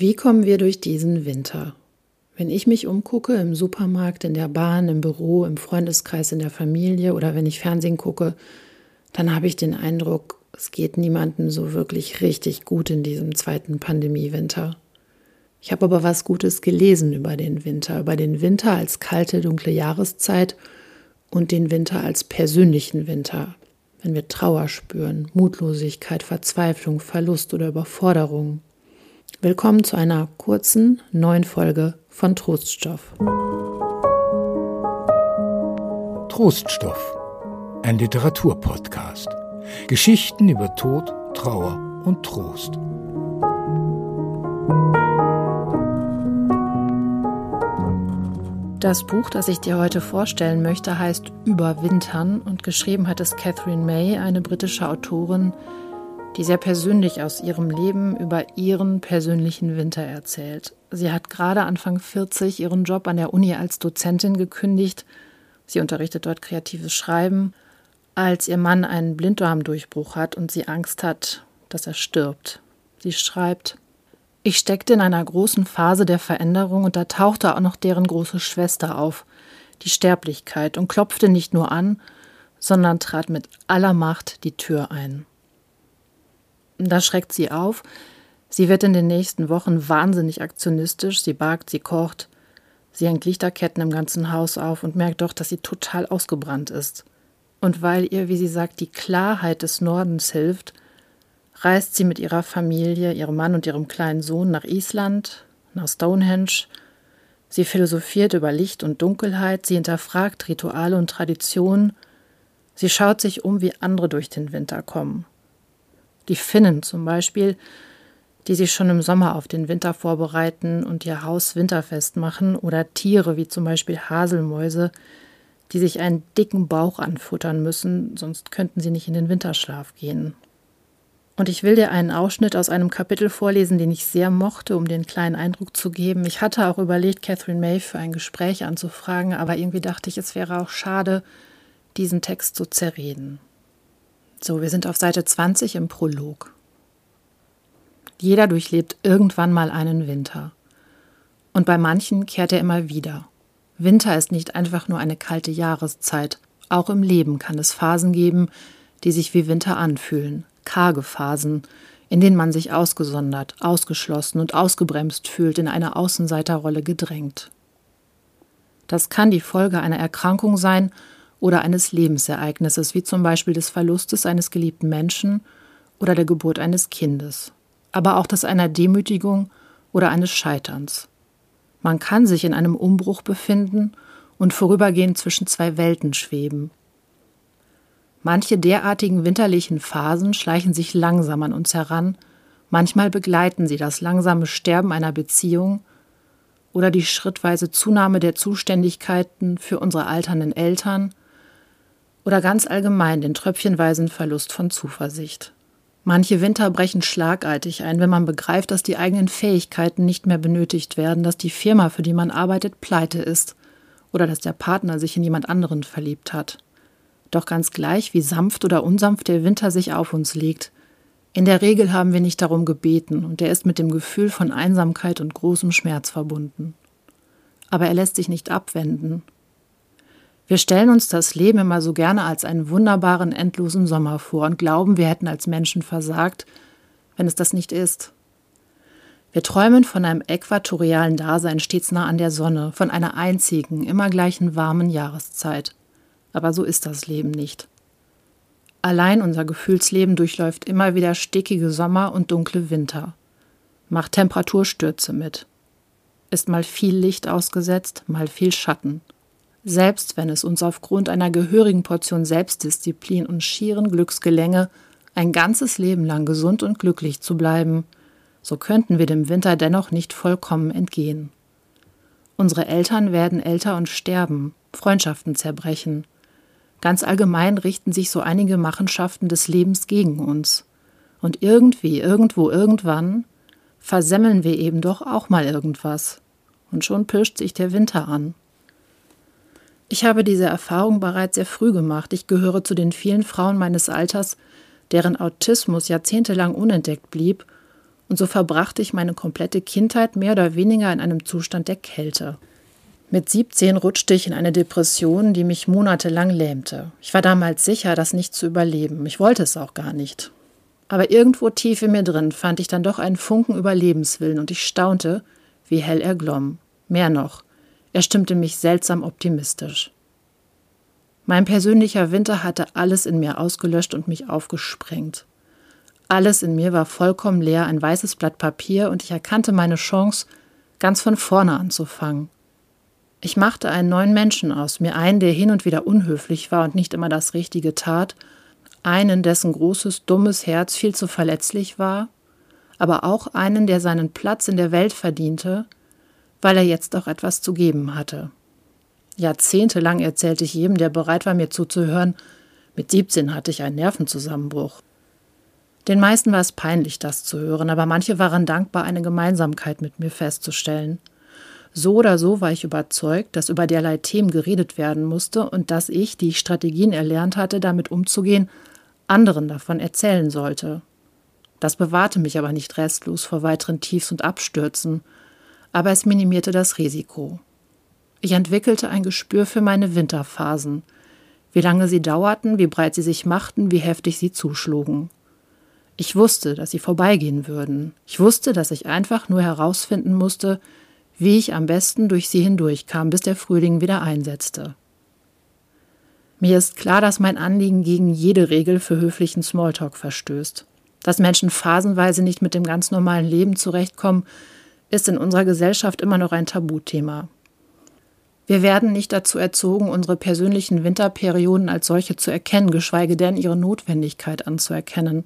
Wie kommen wir durch diesen Winter? Wenn ich mich umgucke im Supermarkt, in der Bahn, im Büro, im Freundeskreis, in der Familie oder wenn ich Fernsehen gucke, dann habe ich den Eindruck, es geht niemandem so wirklich richtig gut in diesem zweiten Pandemiewinter. Ich habe aber was Gutes gelesen über den Winter, über den Winter als kalte, dunkle Jahreszeit und den Winter als persönlichen Winter, wenn wir Trauer spüren, Mutlosigkeit, Verzweiflung, Verlust oder Überforderung. Willkommen zu einer kurzen neuen Folge von Troststoff. Troststoff, ein Literaturpodcast. Geschichten über Tod, Trauer und Trost. Das Buch, das ich dir heute vorstellen möchte, heißt Überwintern und geschrieben hat es Catherine May, eine britische Autorin, die sehr persönlich aus ihrem Leben über ihren persönlichen Winter erzählt. Sie hat gerade Anfang 40 ihren Job an der Uni als Dozentin gekündigt. Sie unterrichtet dort kreatives Schreiben, als ihr Mann einen Blinddarmdurchbruch hat und sie Angst hat, dass er stirbt. Sie schreibt, ich steckte in einer großen Phase der Veränderung und da tauchte auch noch deren große Schwester auf, die Sterblichkeit, und klopfte nicht nur an, sondern trat mit aller Macht die Tür ein. Da schreckt sie auf. Sie wird in den nächsten Wochen wahnsinnig aktionistisch. Sie bakt, sie kocht. Sie hängt Lichterketten im ganzen Haus auf und merkt doch, dass sie total ausgebrannt ist. Und weil ihr, wie sie sagt, die Klarheit des Nordens hilft, reist sie mit ihrer Familie, ihrem Mann und ihrem kleinen Sohn nach Island, nach Stonehenge. Sie philosophiert über Licht und Dunkelheit, sie hinterfragt Rituale und Traditionen. Sie schaut sich um, wie andere durch den Winter kommen die Finnen zum Beispiel, die sich schon im Sommer auf den Winter vorbereiten und ihr Haus winterfest machen, oder Tiere wie zum Beispiel Haselmäuse, die sich einen dicken Bauch anfuttern müssen, sonst könnten sie nicht in den Winterschlaf gehen. Und ich will dir einen Ausschnitt aus einem Kapitel vorlesen, den ich sehr mochte, um den kleinen Eindruck zu geben. Ich hatte auch überlegt, Catherine May für ein Gespräch anzufragen, aber irgendwie dachte ich, es wäre auch schade, diesen Text zu zerreden. So, wir sind auf Seite 20 im Prolog. Jeder durchlebt irgendwann mal einen Winter. Und bei manchen kehrt er immer wieder. Winter ist nicht einfach nur eine kalte Jahreszeit. Auch im Leben kann es Phasen geben, die sich wie Winter anfühlen. Karge Phasen, in denen man sich ausgesondert, ausgeschlossen und ausgebremst fühlt, in eine Außenseiterrolle gedrängt. Das kann die Folge einer Erkrankung sein oder eines Lebensereignisses, wie zum Beispiel des Verlustes eines geliebten Menschen oder der Geburt eines Kindes, aber auch des einer Demütigung oder eines Scheiterns. Man kann sich in einem Umbruch befinden und vorübergehend zwischen zwei Welten schweben. Manche derartigen winterlichen Phasen schleichen sich langsam an uns heran, manchmal begleiten sie das langsame Sterben einer Beziehung oder die schrittweise Zunahme der Zuständigkeiten für unsere alternden Eltern oder ganz allgemein den tröpfchenweisen Verlust von Zuversicht. Manche Winter brechen schlagartig ein, wenn man begreift, dass die eigenen Fähigkeiten nicht mehr benötigt werden, dass die Firma, für die man arbeitet, pleite ist oder dass der Partner sich in jemand anderen verliebt hat. Doch ganz gleich, wie sanft oder unsanft der Winter sich auf uns legt, in der Regel haben wir nicht darum gebeten und er ist mit dem Gefühl von Einsamkeit und großem Schmerz verbunden. Aber er lässt sich nicht abwenden wir stellen uns das Leben immer so gerne als einen wunderbaren, endlosen Sommer vor und glauben, wir hätten als Menschen versagt, wenn es das nicht ist. Wir träumen von einem äquatorialen Dasein stets nah an der Sonne, von einer einzigen, immer gleichen warmen Jahreszeit. Aber so ist das Leben nicht. Allein unser Gefühlsleben durchläuft immer wieder stickige Sommer und dunkle Winter, macht Temperaturstürze mit, ist mal viel Licht ausgesetzt, mal viel Schatten selbst wenn es uns aufgrund einer gehörigen Portion Selbstdisziplin und schieren Glücks gelänge, ein ganzes Leben lang gesund und glücklich zu bleiben, so könnten wir dem Winter dennoch nicht vollkommen entgehen. Unsere Eltern werden älter und sterben, Freundschaften zerbrechen. Ganz allgemein richten sich so einige Machenschaften des Lebens gegen uns. Und irgendwie, irgendwo, irgendwann versemmeln wir eben doch auch mal irgendwas. Und schon pirscht sich der Winter an. Ich habe diese Erfahrung bereits sehr früh gemacht. Ich gehöre zu den vielen Frauen meines Alters, deren Autismus jahrzehntelang unentdeckt blieb Und so verbrachte ich meine komplette Kindheit mehr oder weniger in einem Zustand der Kälte. Mit 17 rutschte ich in eine Depression, die mich monatelang lähmte. Ich war damals sicher, das nicht zu überleben. Ich wollte es auch gar nicht. Aber irgendwo tief in mir drin fand ich dann doch einen Funken Überlebenswillen und ich staunte, wie hell er glomm. Mehr noch, er stimmte mich seltsam optimistisch. Mein persönlicher Winter hatte alles in mir ausgelöscht und mich aufgesprengt. Alles in mir war vollkommen leer, ein weißes Blatt Papier, und ich erkannte meine Chance, ganz von vorne anzufangen. Ich machte einen neuen Menschen aus mir, einen, der hin und wieder unhöflich war und nicht immer das Richtige tat, einen, dessen großes, dummes Herz viel zu verletzlich war, aber auch einen, der seinen Platz in der Welt verdiente, weil er jetzt auch etwas zu geben hatte. Jahrzehntelang erzählte ich jedem, der bereit war, mir zuzuhören, mit 17 hatte ich einen Nervenzusammenbruch. Den meisten war es peinlich, das zu hören, aber manche waren dankbar, eine Gemeinsamkeit mit mir festzustellen. So oder so war ich überzeugt, dass über derlei Themen geredet werden musste und dass ich, die ich Strategien erlernt hatte, damit umzugehen, anderen davon erzählen sollte. Das bewahrte mich aber nicht restlos vor weiteren Tiefs und Abstürzen, aber es minimierte das Risiko. Ich entwickelte ein Gespür für meine Winterphasen, wie lange sie dauerten, wie breit sie sich machten, wie heftig sie zuschlugen. Ich wusste, dass sie vorbeigehen würden. Ich wusste, dass ich einfach nur herausfinden musste, wie ich am besten durch sie hindurchkam, bis der Frühling wieder einsetzte. Mir ist klar, dass mein Anliegen gegen jede Regel für höflichen Smalltalk verstößt. Dass Menschen phasenweise nicht mit dem ganz normalen Leben zurechtkommen, ist in unserer Gesellschaft immer noch ein Tabuthema. Wir werden nicht dazu erzogen, unsere persönlichen Winterperioden als solche zu erkennen, geschweige denn ihre Notwendigkeit anzuerkennen.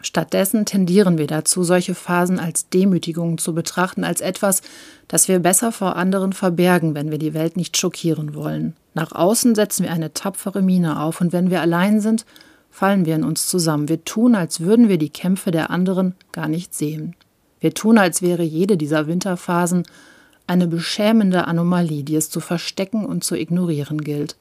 Stattdessen tendieren wir dazu, solche Phasen als Demütigungen zu betrachten, als etwas, das wir besser vor anderen verbergen, wenn wir die Welt nicht schockieren wollen. Nach außen setzen wir eine tapfere Miene auf, und wenn wir allein sind, fallen wir in uns zusammen. Wir tun, als würden wir die Kämpfe der anderen gar nicht sehen. Wir tun, als wäre jede dieser Winterphasen eine beschämende Anomalie, die es zu verstecken und zu ignorieren gilt.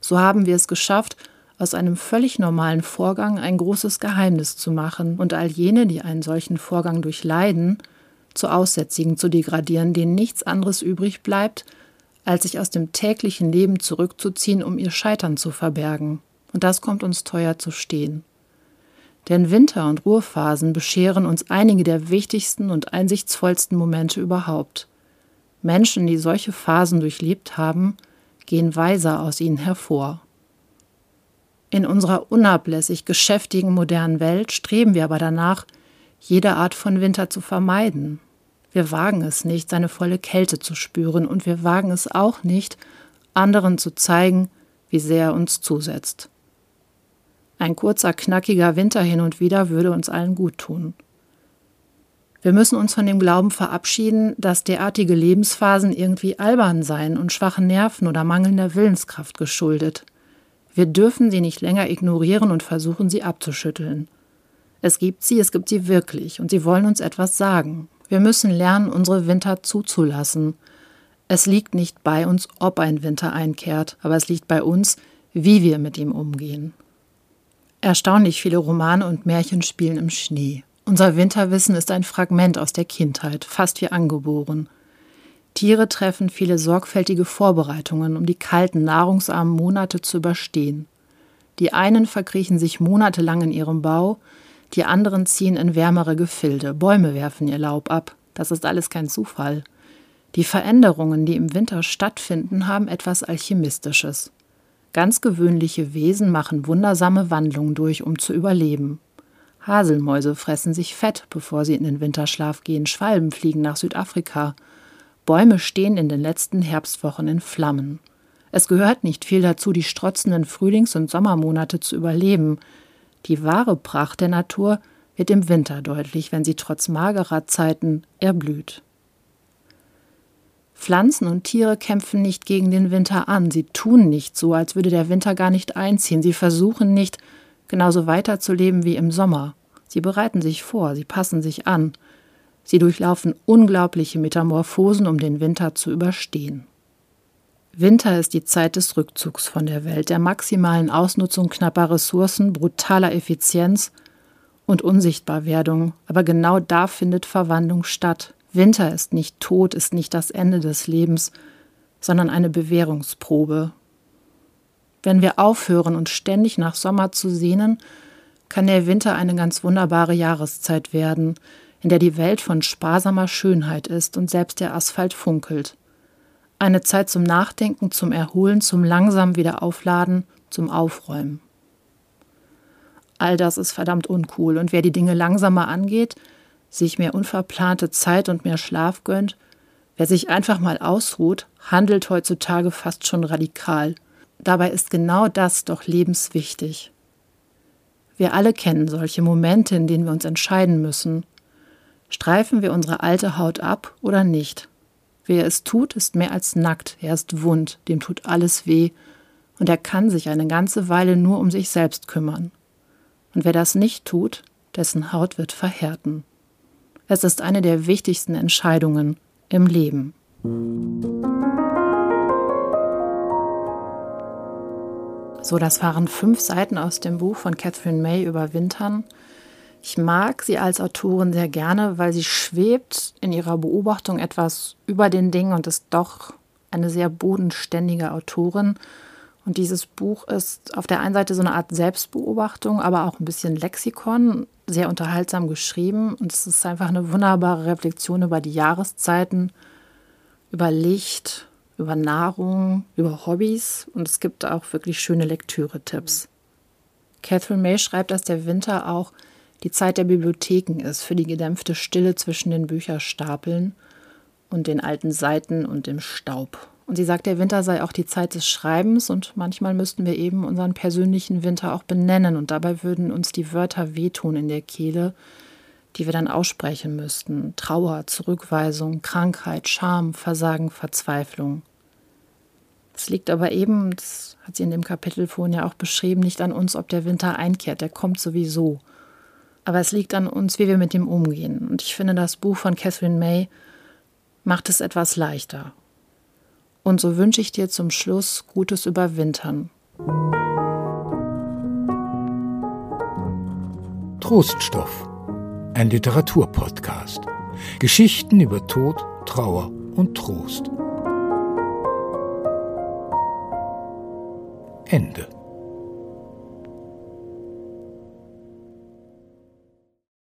So haben wir es geschafft, aus einem völlig normalen Vorgang ein großes Geheimnis zu machen und all jene, die einen solchen Vorgang durchleiden, zu Aussätzigen zu degradieren, denen nichts anderes übrig bleibt, als sich aus dem täglichen Leben zurückzuziehen, um ihr Scheitern zu verbergen. Und das kommt uns teuer zu stehen. Denn Winter- und Ruhephasen bescheren uns einige der wichtigsten und einsichtsvollsten Momente überhaupt. Menschen, die solche Phasen durchlebt haben, gehen weiser aus ihnen hervor. In unserer unablässig geschäftigen modernen Welt streben wir aber danach, jede Art von Winter zu vermeiden. Wir wagen es nicht, seine volle Kälte zu spüren, und wir wagen es auch nicht, anderen zu zeigen, wie sehr er uns zusetzt. Ein kurzer, knackiger Winter hin und wieder würde uns allen gut tun. Wir müssen uns von dem Glauben verabschieden, dass derartige Lebensphasen irgendwie albern seien und schwachen Nerven oder mangelnder Willenskraft geschuldet. Wir dürfen sie nicht länger ignorieren und versuchen, sie abzuschütteln. Es gibt sie, es gibt sie wirklich, und sie wollen uns etwas sagen. Wir müssen lernen, unsere Winter zuzulassen. Es liegt nicht bei uns, ob ein Winter einkehrt, aber es liegt bei uns, wie wir mit ihm umgehen. Erstaunlich viele Romane und Märchen spielen im Schnee. Unser Winterwissen ist ein Fragment aus der Kindheit, fast wie angeboren. Tiere treffen viele sorgfältige Vorbereitungen, um die kalten, nahrungsarmen Monate zu überstehen. Die einen verkriechen sich monatelang in ihrem Bau, die anderen ziehen in wärmere Gefilde, Bäume werfen ihr Laub ab. Das ist alles kein Zufall. Die Veränderungen, die im Winter stattfinden, haben etwas Alchemistisches. Ganz gewöhnliche Wesen machen wundersame Wandlungen durch, um zu überleben. Haselmäuse fressen sich fett, bevor sie in den Winterschlaf gehen, Schwalben fliegen nach Südafrika. Bäume stehen in den letzten Herbstwochen in Flammen. Es gehört nicht viel dazu, die strotzenden Frühlings- und Sommermonate zu überleben. Die wahre Pracht der Natur wird im Winter deutlich, wenn sie trotz magerer Zeiten erblüht. Pflanzen und Tiere kämpfen nicht gegen den Winter an, sie tun nicht so, als würde der Winter gar nicht einziehen, sie versuchen nicht, genauso weiterzuleben wie im Sommer. Sie bereiten sich vor, sie passen sich an, sie durchlaufen unglaubliche Metamorphosen, um den Winter zu überstehen. Winter ist die Zeit des Rückzugs von der Welt, der maximalen Ausnutzung knapper Ressourcen, brutaler Effizienz und Unsichtbarwerdung, aber genau da findet Verwandlung statt. Winter ist nicht Tod, ist nicht das Ende des Lebens, sondern eine Bewährungsprobe. Wenn wir aufhören, uns ständig nach Sommer zu sehnen, kann der Winter eine ganz wunderbare Jahreszeit werden, in der die Welt von sparsamer Schönheit ist und selbst der Asphalt funkelt. Eine Zeit zum Nachdenken, zum Erholen, zum langsam Wiederaufladen, zum Aufräumen. All das ist verdammt uncool und wer die Dinge langsamer angeht, sich mehr unverplante Zeit und mehr Schlaf gönnt, wer sich einfach mal ausruht, handelt heutzutage fast schon radikal. Dabei ist genau das doch lebenswichtig. Wir alle kennen solche Momente, in denen wir uns entscheiden müssen. Streifen wir unsere alte Haut ab oder nicht? Wer es tut, ist mehr als nackt, er ist wund, dem tut alles weh, und er kann sich eine ganze Weile nur um sich selbst kümmern. Und wer das nicht tut, dessen Haut wird verhärten. Es ist eine der wichtigsten Entscheidungen im Leben. So, das waren fünf Seiten aus dem Buch von Catherine May über Wintern. Ich mag sie als Autorin sehr gerne, weil sie schwebt in ihrer Beobachtung etwas über den Dingen und ist doch eine sehr bodenständige Autorin. Und dieses Buch ist auf der einen Seite so eine Art Selbstbeobachtung, aber auch ein bisschen Lexikon, sehr unterhaltsam geschrieben. Und es ist einfach eine wunderbare Reflexion über die Jahreszeiten, über Licht, über Nahrung, über Hobbys. Und es gibt auch wirklich schöne Lektüre-Tipps. Catherine May schreibt, dass der Winter auch die Zeit der Bibliotheken ist, für die gedämpfte Stille zwischen den Bücherstapeln und den alten Seiten und dem Staub. Und sie sagt, der Winter sei auch die Zeit des Schreibens und manchmal müssten wir eben unseren persönlichen Winter auch benennen und dabei würden uns die Wörter wehtun in der Kehle, die wir dann aussprechen müssten. Trauer, Zurückweisung, Krankheit, Scham, Versagen, Verzweiflung. Es liegt aber eben, das hat sie in dem Kapitel vorhin ja auch beschrieben, nicht an uns, ob der Winter einkehrt, der kommt sowieso. Aber es liegt an uns, wie wir mit ihm umgehen. Und ich finde, das Buch von Catherine May macht es etwas leichter. Und so wünsche ich dir zum Schluss gutes Überwintern. Troststoff, ein Literaturpodcast. Geschichten über Tod, Trauer und Trost. Ende.